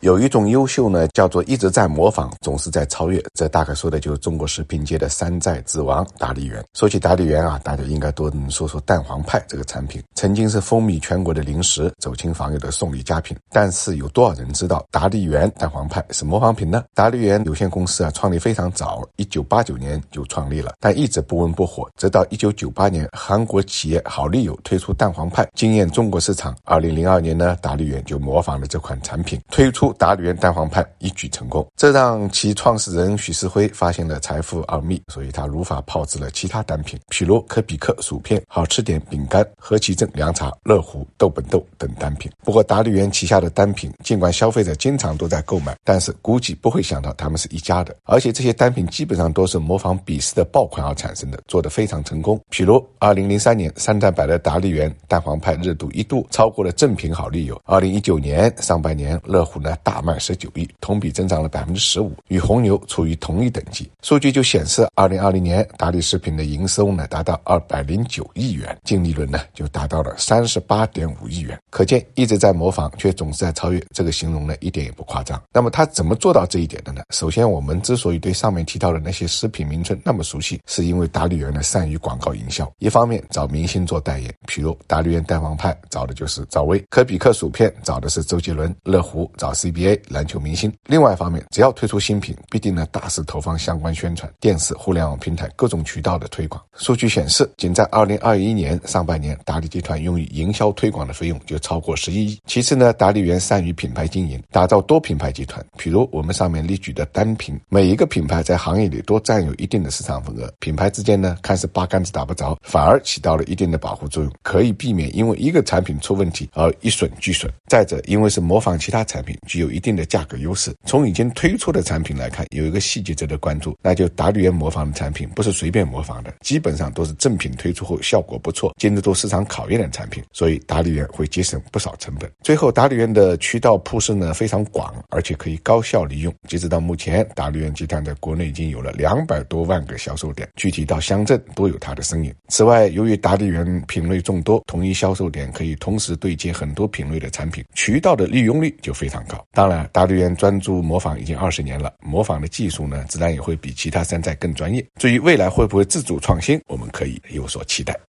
有一种优秀呢，叫做一直在模仿，总是在超越。这大概说的就是中国食品界的山寨之王达利园。说起达利园啊，大家应该都能说说蛋黄派这个产品，曾经是风靡全国的零食，走亲访友的送礼佳品。但是有多少人知道达利园蛋黄派是模仿品呢？达利园有限公司啊，创立非常早，一九八九年就创立了，但一直不温不火。直到一九九八年，韩国企业好利友推出蛋黄派，惊艳中国市场。二零零二年呢，达利园就模仿了这款产品，推出。达利园蛋黄派一举成功，这让其创始人许世辉发现了财富奥秘，所以他如法炮制了其他单品，譬如可比克薯片、好吃点饼干、和其正凉茶、乐虎豆本豆等单品。不过，达利园旗下的单品，尽管消费者经常都在购买，但是估计不会想到他们是一家的。而且这些单品基本上都是模仿比斯的爆款而产生的，做得非常成功。譬如，二零零三年山寨版的达利园蛋黄派热度一度超过了正品好利友。二零一九年上半年，乐虎呢？大卖十九亿，同比增长了百分之十五，与红牛处于同一等级。数据就显示，二零二零年达利食品的营收呢达到二百零九亿元，净利润呢就达到了三十八点五亿元。可见一直在模仿，却总是在超越，这个形容呢一点也不夸张。那么他怎么做到这一点的呢？首先，我们之所以对上面提到的那些食品名称那么熟悉，是因为达利园呢善于广告营销。一方面找明星做代言，比如达利园蛋黄派找的就是赵薇，可比克薯片找的是周杰伦，乐虎找 C。NBA 篮球明星。另外一方面，只要推出新品，必定呢大肆投放相关宣传，电视、互联网平台各种渠道的推广。数据显示，仅在2021年上半年，达利集团用于营销推广的费用就超过十一亿。其次呢，达利园善于品牌经营，打造多品牌集团。比如我们上面例举的单品，每一个品牌在行业里都占有一定的市场份额，品牌之间呢看似八竿子打不着，反而起到了一定的保护作用，可以避免因为一个产品出问题而一损俱损。再者，因为是模仿其他产品，有一定的价格优势。从已经推出的产品来看，有一个细节值得关注，那就达利园模仿的产品不是随便模仿的，基本上都是正品推出后效果不错、经得住市场考验的产品，所以达利园会节省不少成本。最后，达利园的渠道铺设呢非常广，而且可以高效利用。截止到目前，达利园集团在国内已经有了两百多万个销售点，具体到乡镇都有它的身影。此外，由于达利园品类众多，同一销售点可以同时对接很多品类的产品，渠道的利用率就非常高。当然，达利园专注模仿已经二十年了，模仿的技术呢，自然也会比其他山寨更专业。至于未来会不会自主创新，我们可以有所期待。